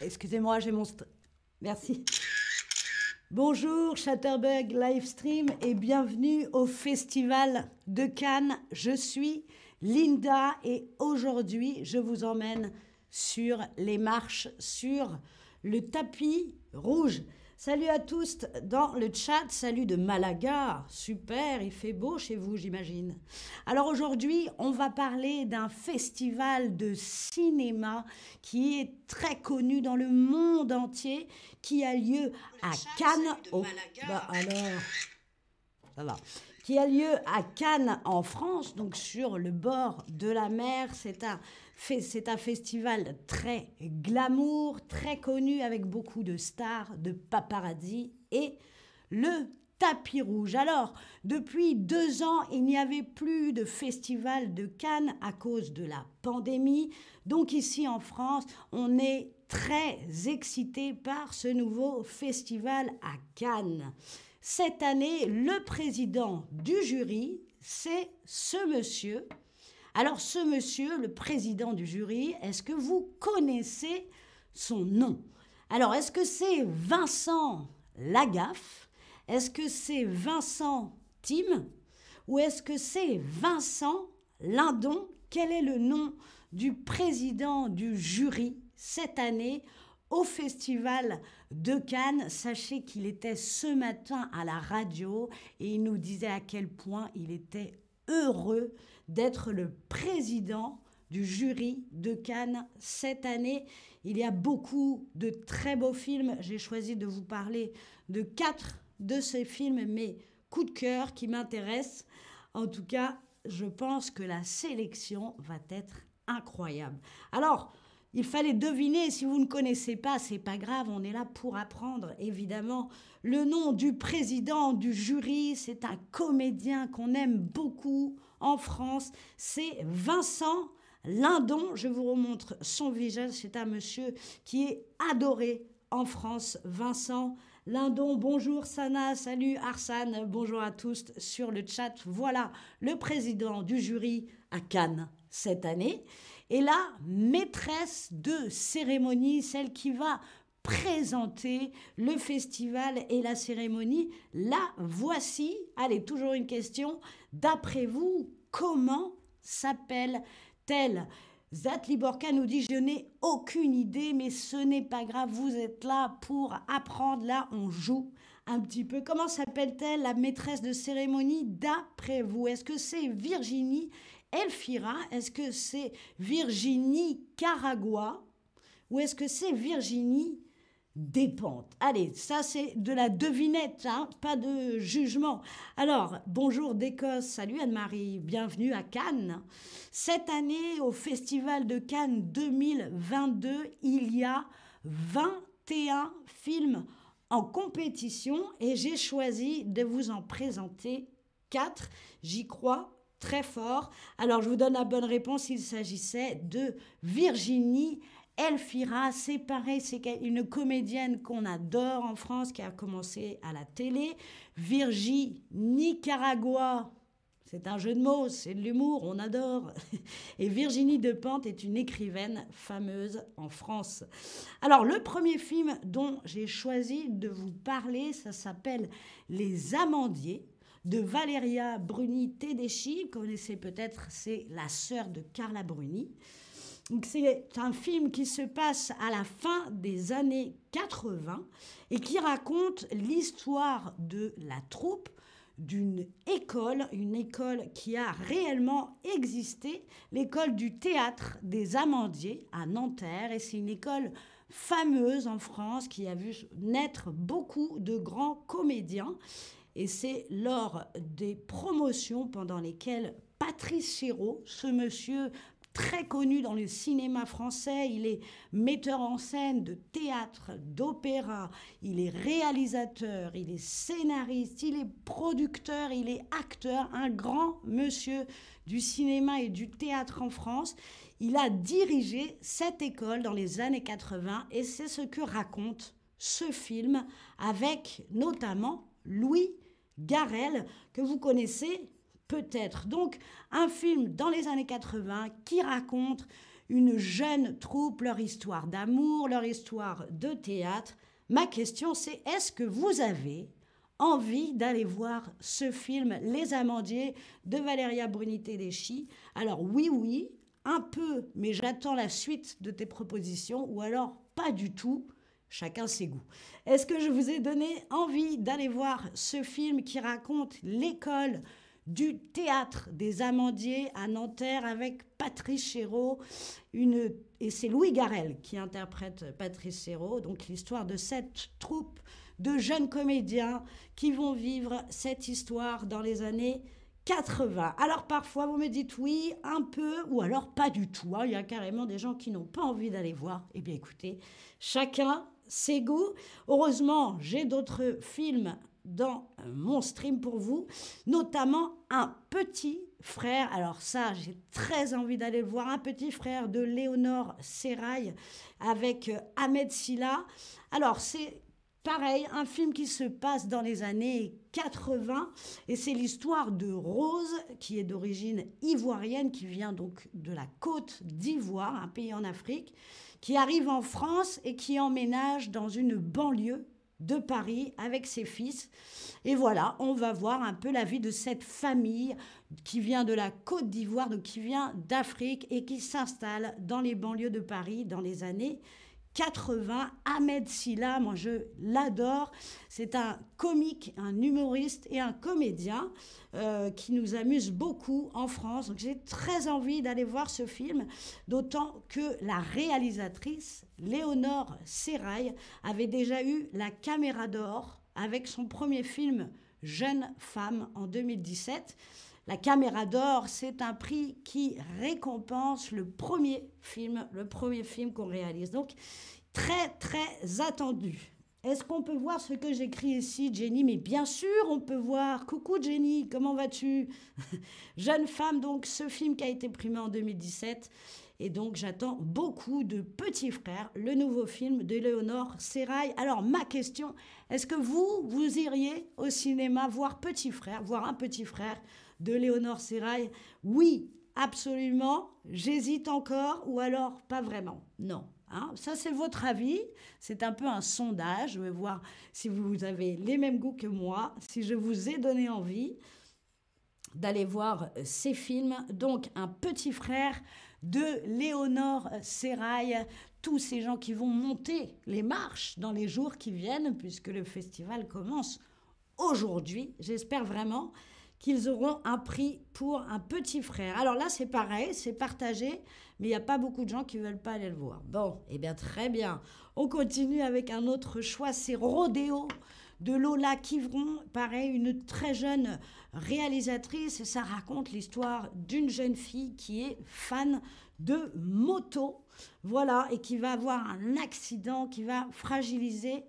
Excusez-moi, j'ai mon... Merci. Bonjour Chatterbug Livestream et bienvenue au Festival de Cannes. Je suis Linda et aujourd'hui je vous emmène sur les marches, sur le tapis rouge. Salut à tous dans le chat, salut de Malaga, super, il fait beau chez vous j'imagine. Alors aujourd'hui on va parler d'un festival de cinéma qui est très connu dans le monde entier, qui a lieu à Cannes. Au... Bah alors, ça va qui a lieu à Cannes en France, donc sur le bord de la mer. C'est un c'est un festival très glamour, très connu avec beaucoup de stars, de paparazzi et le tapis rouge. Alors, depuis deux ans, il n'y avait plus de festival de Cannes à cause de la pandémie. Donc ici en France, on est très excité par ce nouveau festival à Cannes. Cette année, le président du jury, c'est ce monsieur. Alors ce monsieur, le président du jury, est-ce que vous connaissez son nom? Alors est-ce que c'est Vincent Lagaffe? Est-ce que c'est Vincent Tim Ou est-ce que c'est Vincent Lindon? Quel est le nom du président du jury cette année? Au Festival de Cannes. Sachez qu'il était ce matin à la radio et il nous disait à quel point il était heureux d'être le président du jury de Cannes cette année. Il y a beaucoup de très beaux films. J'ai choisi de vous parler de quatre de ces films, mes coups de cœur qui m'intéressent. En tout cas, je pense que la sélection va être incroyable. Alors, il fallait deviner, si vous ne connaissez pas, c'est pas grave, on est là pour apprendre, évidemment. Le nom du président du jury, c'est un comédien qu'on aime beaucoup en France, c'est Vincent Lindon. Je vous remontre son visage, c'est un monsieur qui est adoré en France, Vincent Lindon. Bonjour Sana, salut Arsane, bonjour à tous sur le chat. Voilà le président du jury à Cannes cette année et la maîtresse de cérémonie, celle qui va présenter le festival et la cérémonie. La voici. Allez, toujours une question. D'après vous, comment s'appelle-t-elle? Zatli Borka nous dit Je n'ai aucune idée, mais ce n'est pas grave, vous êtes là pour apprendre. Là, on joue un petit peu. Comment s'appelle-t-elle la maîtresse de cérémonie d'après vous? Est-ce que c'est Virginie Elfira, est-ce que c'est Virginie Caragua ou est-ce que c'est Virginie Despentes? Allez, ça c'est de la devinette, hein, pas de jugement. Alors, bonjour d'Écosse, salut Anne-Marie, bienvenue à Cannes. Cette année, au Festival de Cannes 2022, il y a 21 films en compétition et j'ai choisi de vous en présenter 4. J'y crois très fort. Alors, je vous donne la bonne réponse. Il s'agissait de Virginie Elfira. C'est pareil, c'est une comédienne qu'on adore en France, qui a commencé à la télé. Virginie Nicaragua. C'est un jeu de mots, c'est de l'humour, on adore. Et Virginie Despentes est une écrivaine fameuse en France. Alors, le premier film dont j'ai choisi de vous parler, ça s'appelle Les Amandiers de Valeria Bruni Tedeschi. Vous connaissez peut-être, c'est la sœur de Carla Bruni. C'est un film qui se passe à la fin des années 80 et qui raconte l'histoire de la troupe d'une école, une école qui a réellement existé, l'école du théâtre des Amandiers à Nanterre. Et c'est une école fameuse en France qui a vu naître beaucoup de grands comédiens. Et c'est lors des promotions pendant lesquelles Patrice Chéreau, ce monsieur très connu dans le cinéma français, il est metteur en scène de théâtre, d'opéra, il est réalisateur, il est scénariste, il est producteur, il est acteur, un grand monsieur du cinéma et du théâtre en France. Il a dirigé cette école dans les années 80 et c'est ce que raconte ce film avec notamment Louis Garel, que vous connaissez peut-être. Donc, un film dans les années 80 qui raconte une jeune troupe, leur histoire d'amour, leur histoire de théâtre. Ma question c'est est-ce que vous avez envie d'aller voir ce film Les Amandiers de Valéria Bruni-Tedeschi? Alors oui, oui, un peu, mais j'attends la suite de tes propositions, ou alors pas du tout. Chacun ses goûts. Est-ce que je vous ai donné envie d'aller voir ce film qui raconte l'école du théâtre des Amandiers à Nanterre avec Patrice Chéreau, une, et c'est Louis Garel qui interprète Patrice Chéreau, donc l'histoire de cette troupe de jeunes comédiens qui vont vivre cette histoire dans les années 80. Alors parfois vous me dites oui, un peu, ou alors pas du tout. Hein. Il y a carrément des gens qui n'ont pas envie d'aller voir. Eh bien écoutez, chacun ses goûts. Heureusement, j'ai d'autres films dans mon stream pour vous, notamment un petit frère. Alors ça, j'ai très envie d'aller le voir. Un petit frère de Léonore Serrail avec euh, Ahmed Silla. Alors c'est Pareil, un film qui se passe dans les années 80 et c'est l'histoire de Rose qui est d'origine ivoirienne, qui vient donc de la côte d'Ivoire, un pays en Afrique, qui arrive en France et qui emménage dans une banlieue de Paris avec ses fils. Et voilà, on va voir un peu la vie de cette famille qui vient de la Côte d'Ivoire, donc qui vient d'Afrique et qui s'installe dans les banlieues de Paris dans les années 80. Ahmed Silla, moi je l'adore. C'est un comique, un humoriste et un comédien euh, qui nous amuse beaucoup en France. Donc j'ai très envie d'aller voir ce film, d'autant que la réalisatrice, Léonore Serrail, avait déjà eu la caméra d'or avec son premier film Jeune femme en 2017. La caméra d'or, c'est un prix qui récompense le premier film, le premier film qu'on réalise. Donc, très, très attendu. Est-ce qu'on peut voir ce que j'écris ici, Jenny? Mais bien sûr, on peut voir. Coucou Jenny, comment vas-tu? Jeune femme, donc ce film qui a été primé en 2017. Et donc j'attends beaucoup de Petits Frères, le nouveau film de Léonore Serrail. Alors ma question, est-ce que vous, vous iriez au cinéma voir Petit Frère, voir un Petit Frère de Léonore Serrail. Oui, absolument. J'hésite encore ou alors pas vraiment. Non. Hein. Ça, c'est votre avis. C'est un peu un sondage. Je vais voir si vous avez les mêmes goûts que moi, si je vous ai donné envie d'aller voir ces films. Donc, un petit frère de Léonore Serrail, tous ces gens qui vont monter les marches dans les jours qui viennent, puisque le festival commence aujourd'hui. J'espère vraiment qu'ils auront un prix pour un petit frère. Alors là, c'est pareil, c'est partagé, mais il n'y a pas beaucoup de gens qui ne veulent pas aller le voir. Bon, eh bien très bien. On continue avec un autre choix, c'est Rodéo de Lola Kivron, pareil, une très jeune réalisatrice, et ça raconte l'histoire d'une jeune fille qui est fan de moto, voilà, et qui va avoir un accident qui va fragiliser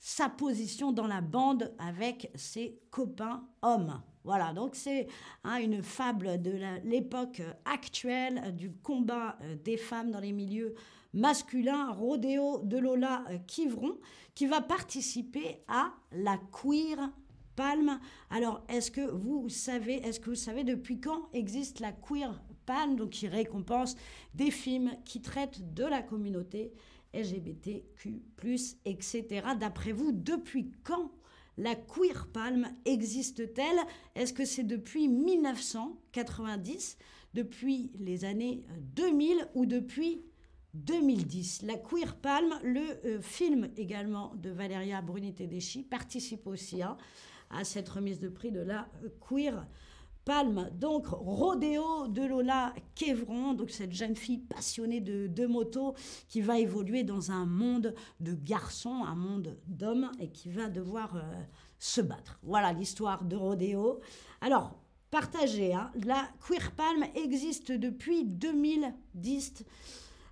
sa position dans la bande avec ses copains hommes. Voilà, donc c'est hein, une fable de l'époque actuelle du combat euh, des femmes dans les milieux masculins, Rodéo de Lola euh, Kivron, qui va participer à la Queer Palme. Alors, est-ce que vous savez, est-ce que vous savez depuis quand existe la Queer Palme, donc qui récompense des films qui traitent de la communauté LGBTQ+, etc. D'après vous, depuis quand la Queer Palm existe-t-elle? Est-ce que c'est depuis 1990, depuis les années 2000 ou depuis 2010 La Queer Palm, le euh, film également de Valeria Bruni-Tedeschi, participe aussi hein, à cette remise de prix de la euh, Queer Donc, Rodéo de Lola Kévron, donc cette jeune fille passionnée de, de moto qui va évoluer dans un monde de garçons, un monde d'hommes et qui va devoir euh, se battre. Voilà l'histoire de Rodéo. Alors, partagez, hein. la Queer Palme existe depuis 2010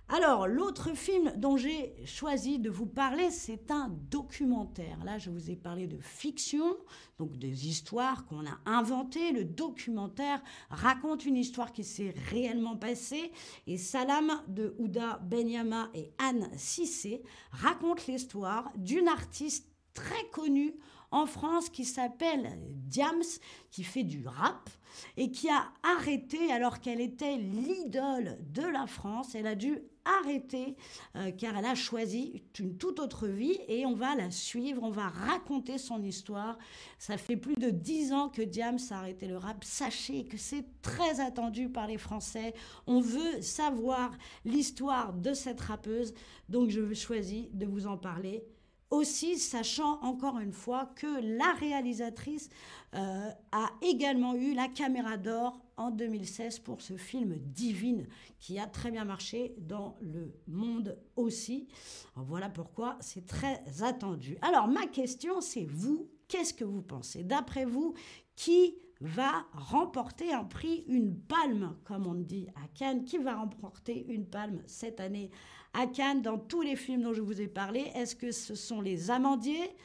alors, l'autre film dont j'ai choisi de vous parler, c'est un documentaire. Là, je vous ai parlé de fiction, donc des histoires qu'on a inventées. Le documentaire raconte une histoire qui s'est réellement passée. Et Salam de Ouda Benyama et Anne Sissé racontent l'histoire d'une artiste très connue en France qui s'appelle Diams, qui fait du rap et qui a arrêté alors qu'elle était l'idole de la France. Elle a dû arrêter euh, car elle a choisi une toute autre vie et on va la suivre, on va raconter son histoire. Ça fait plus de dix ans que Diams a arrêté le rap. Sachez que c'est très attendu par les Français. On veut savoir l'histoire de cette rappeuse, donc je choisis de vous en parler aussi sachant encore une fois que la réalisatrice euh, a également eu la caméra d'or en 2016 pour ce film Divine qui a très bien marché dans le monde aussi. voilà pourquoi c'est très attendu. Alors ma question c'est vous, qu'est-ce que vous pensez? D'après vous, qui va remporter un prix, une palme, comme on dit à Cannes, qui va remporter une palme cette année à Cannes. Dans tous les films dont je vous ai parlé Est-ce que ce sont les Amandiers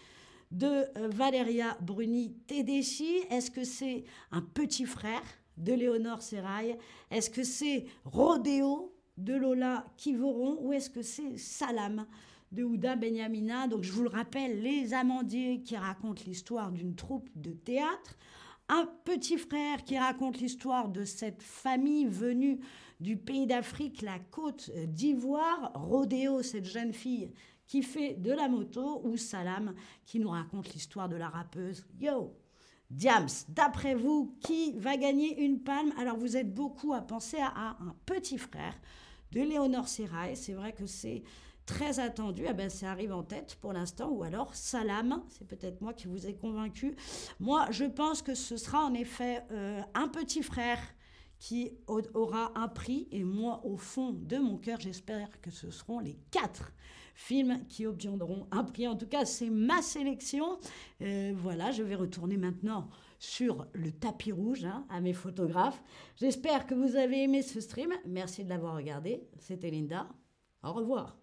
de euh, Valeria Bruni Tedeschi? Est-ce que c'est un petit frère de Léonore Serrail Est-ce que c'est Rodéo de Lola Kivoron? Ou est-ce que c'est Salam de Ouda Benyamina Donc je vous le rappelle, les Amandiers qui racontent l'histoire d'une troupe de théâtre un petit frère qui raconte l'histoire de cette famille venue du pays d'Afrique, la côte d'Ivoire, Rodéo, cette jeune fille qui fait de la moto, ou Salam qui nous raconte l'histoire de la rappeuse. Yo Diams, d'après vous, qui va gagner une palme? Alors vous êtes beaucoup à penser à, un petit frère de Léonore Serrail. C'est vrai que c'est très attendu. Eh ben, ça arrive en tête pour l'instant. Ou alors Salam, c'est peut-être moi qui vous ai convaincu. Moi, je pense que ce sera en effet euh, un petit frère qui aura un prix. Et moi, au fond de mon cœur, j'espère que ce seront les quatre films qui obtiendront un prix. En tout cas, c'est ma sélection. Euh, voilà, je vais retourner maintenant sur le tapis rouge hein, à mes photographes. J'espère que vous avez aimé ce stream. Merci de l'avoir regardé. C'était Linda. Au revoir.